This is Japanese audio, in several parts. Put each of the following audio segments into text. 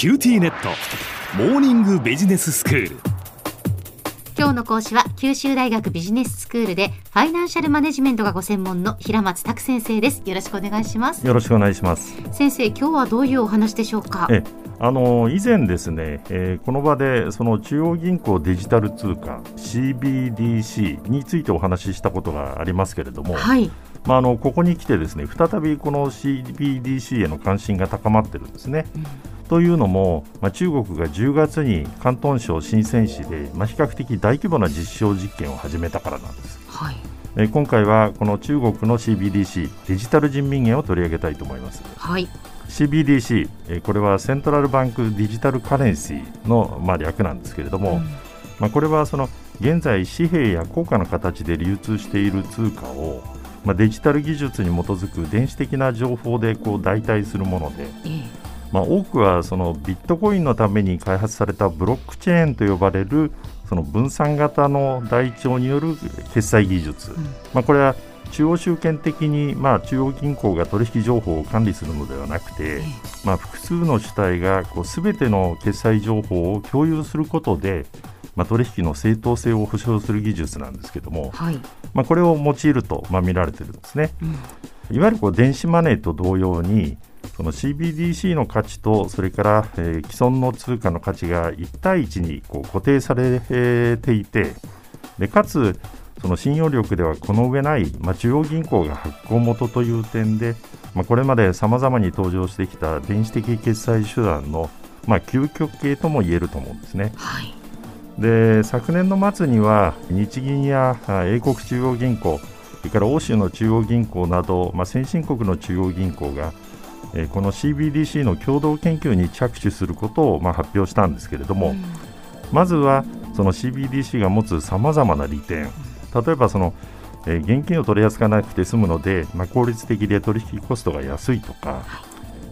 キューティーネット。モーニングビジネススクール。今日の講師は九州大学ビジネススクールでファイナンシャルマネジメントがご専門の平松卓先生です。よろしくお願いします。よろしくお願いします。先生今日はどういうお話でしょうか？えあの以前ですね、えー、この場でその中央銀行デジタル通貨 CBDC についてお話ししたことがありますけれども、はい、まあ、あのここに来てですね再びこの CBDC への関心が高まってるんですね。うんというのも、まあ、中国が10月に広東省深セン市で、まあ、比較的大規模な実証実験を始めたからなんです。はいえ今回はこの中国の CBDC デジタル人民元を取り上げたいと思います。はい CBDC、えこれはセントラルバンクデジタルカレンシーの、まあ、略なんですけれども、うん、まあ、これはその現在紙幣や硬貨の形で流通している通貨を、まあ、デジタル技術に基づく電子的な情報でこう代替するもので、まあ、多くはそのビットコインのために開発されたブロックチェーンと呼ばれるその分散型の台帳による決済技術、うん、まあ、これは中央集権的に、まあ、中央銀行が取引情報を管理するのではなくて、まあ、複数の主体がすべての決済情報を共有することで、まあ、取引の正当性を保証する技術なんですけども、はい、まあ、これを用いると、まあ、見られているんですね。うん、いわゆるこう電子マネーと同様にその CBDC の価値とそれから、えー、既存の通貨の価値が1対1にこう固定されていてでかつその信用力ではこの上ない、まあ、中央銀行が発行元という点で、まあ、これまでさまざまに登場してきた電子的決済手段の、まあ、究極系とも言えると思うんですね。はいで昨年の末には日銀や英国中央銀行それから欧州の中央銀行など、まあ、先進国の中央銀行がえこの CBDC の共同研究に着手することをまあ発表したんですけれども、うん、まずはその CBDC が持つさまざまな利点。例えばその、え現金を取り扱わなくて済むので、まあ、効率的で取引コストが安いとか、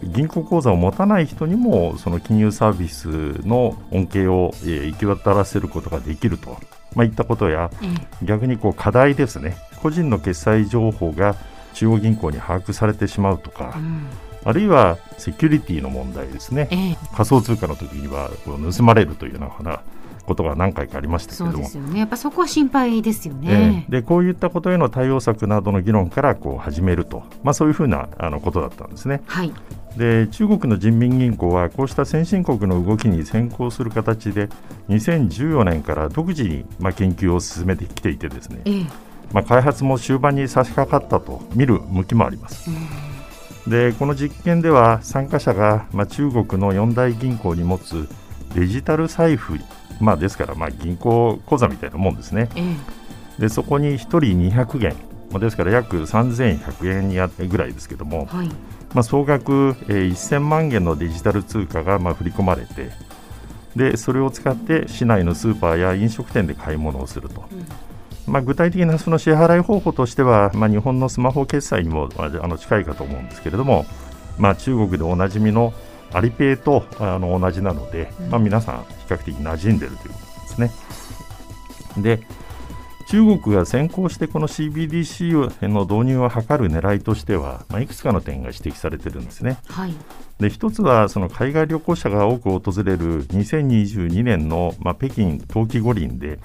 銀行口座を持たない人にもその金融サービスの恩恵を、え行き渡らせることができると、まあ、いったことや、うん、逆にこう課題ですね。個人の決済情報が中央銀行に把握されてしまうとか、うんあるいはセキュリティの問題ですね、えー、仮想通貨の時には盗まれるというようなことが何回かありましたけれども、そうですよね、やっぱそこは心配ですよね。えー、でこういったことへの対応策などの議論からこう始めると、まあ、そういうふうなあのことだったんですね。はい、で中国の人民銀行はこうした先進国の動きに先行する形で2014年から独自にまあ研究を進めてきていてですね、えー、まあ、開発も終盤に差し掛かったと見る向きもあります。でこの実験では参加者が、まあ、中国の四大銀行に持つデジタル財布、まあ、ですから、まあ、銀行口座みたいなもんですね、ええ、でそこに1人200元、まあ、ですから約3100円にあぐらいですけども、はい、まあ、総額、えー、1000万元のデジタル通貨が、まあ、振り込まれてでそれを使って市内のスーパーや飲食店で買い物をすると。うんまあ、具体的なその支払い方法としては、まあ、日本のスマホ決済にもあの近いかと思うんですけれども、まあ、中国でおなじみのアリペイとあの同じなので、まあ、皆さん比較的馴染んでいるということですね。で中国が先行してこの CBDC の導入を図る狙いとしては、まあ、いくつかの点が指摘されているんですね。はい、で一つはその海外旅行者が多く訪れる2022年の、まあ、北京冬季五輪で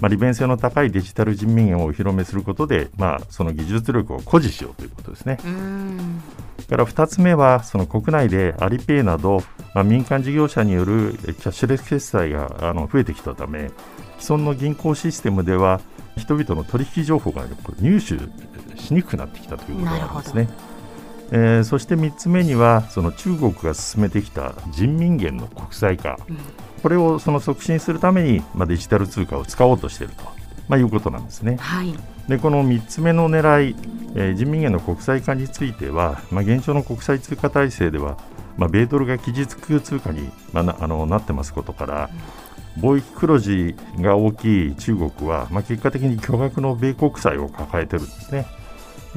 まあ、利便性の高いデジタル人民元をお披露目することで、まあ、その技術力を誇示しようということですね。から2つ目はその国内でアリペイなど、まあ、民間事業者によるキャッシュレス決済があの増えてきたため既存の銀行システムでは人々の取引情報が入手しにくくなってきたということなんですね。えー、そして3つ目にはその中国が進めてきた人民元の国際化、うんこれをその促進するために、まあ、デジタル通貨を使おうとしていると、まあ、いうことなんですね。はい、でこの3つ目の狙い、えー、人民元の国際化については、まあ、現状の国際通貨体制では、まあ、米ドルが期日通貨に、まあ、なあのなってますことから、貿易黒字が大きい中国は、まあ、結果的に巨額の米国債を抱えてるんですね。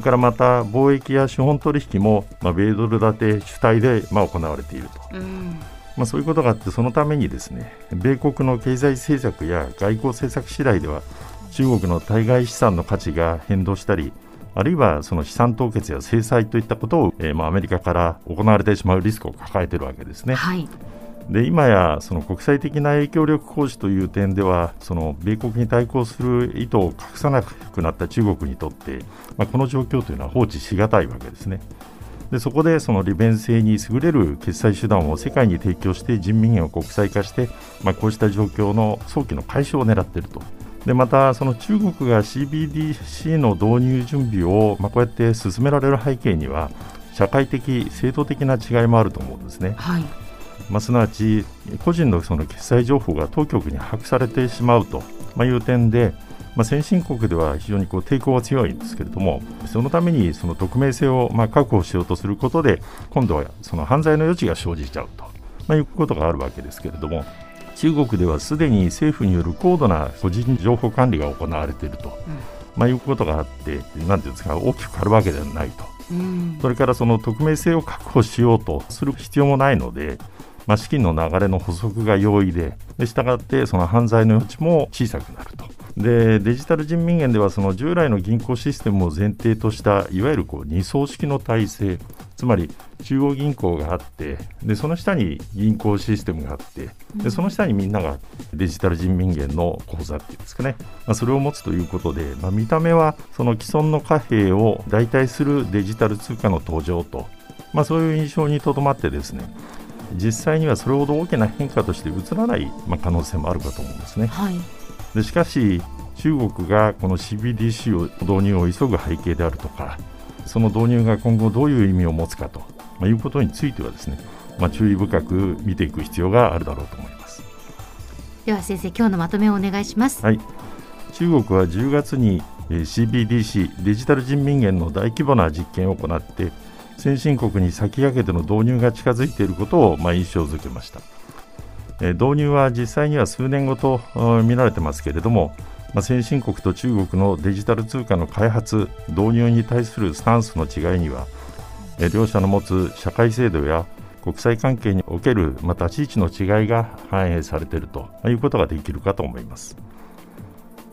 それからまた貿易や資本取引も、まあ、米ドル建て主体で、まあ、行われていると。うんまあ、そういうことがあってそのためにですね米国の経済政策や外交政策次第では中国の対外資産の価値が変動したりあるいはその資産凍結や制裁といったことを、えー、まあアメリカから行われてしまうリスクを抱えているわけですね。はい、で今やその国際的な影響力行使という点ではその米国に対抗する意図を隠さなくなった中国にとって、まあ、この状況というのは放置しがたいわけですね。でそこでその利便性に優れる決済手段を世界に提供して人民元を国際化して、まあ、こうした状況の早期の解消を狙っていると。でまた、その中国が CBDC の導入準備を、まあ、こうやって進められる背景には社会的、制度的な違いもあると思うんですね。はいまあ、すなわち個人のその決済情報が当局に把握されてしまうという点で、まあ、先進国では非常にこう抵抗が強いんですけれどもそのためにその匿名性をまあ確保しようとすることで今度はその犯罪の余地が生じちゃうと、まあ、いうことがあるわけですけれども中国ではすでに政府による高度な個人情報管理が行われていると、うん、まあ、いうことがあってなんていうんですか大きく変わるわけではないと、うん、それからその匿名性を確保しようとする必要もないのでまあ、資金の流れの補足が容易で、したがってその犯罪の余地も小さくなると。でデジタル人民元ではその従来の銀行システムを前提としたいわゆるこう二層式の体制つまり中央銀行があってでその下に銀行システムがあってでその下にみんながデジタル人民元の口座っていうんですかね、まあ、それを持つということで、まあ、見た目はその既存の貨幣を代替するデジタル通貨の登場と、まあ、そういう印象にとどまってですね実際にはそれほど大きな変化として映らない、まあ、可能性もあるかと思うんですね。はい、でしかし中国がこの CBDC を導入を急ぐ背景であるとかその導入が今後どういう意味を持つかと、まあ、いうことについてはですね、まあ、注意深く見ていく必要があるだろうと思います。では先生今日のまとめをお願いします、はい、中国は10月に CBDC デジタル人民元の大規模な実験を行って先進国に先駆けての導入が近づいていることを、まあ、印象づけました、え導入は実際には数年後と見られてますけれども、まあ、先進国と中国のデジタル通貨の開発導入に対するスタンスの違いには、え両者の持つ社会制度や国際関係におけるまた地域の違いが反映されているということができるかと思います。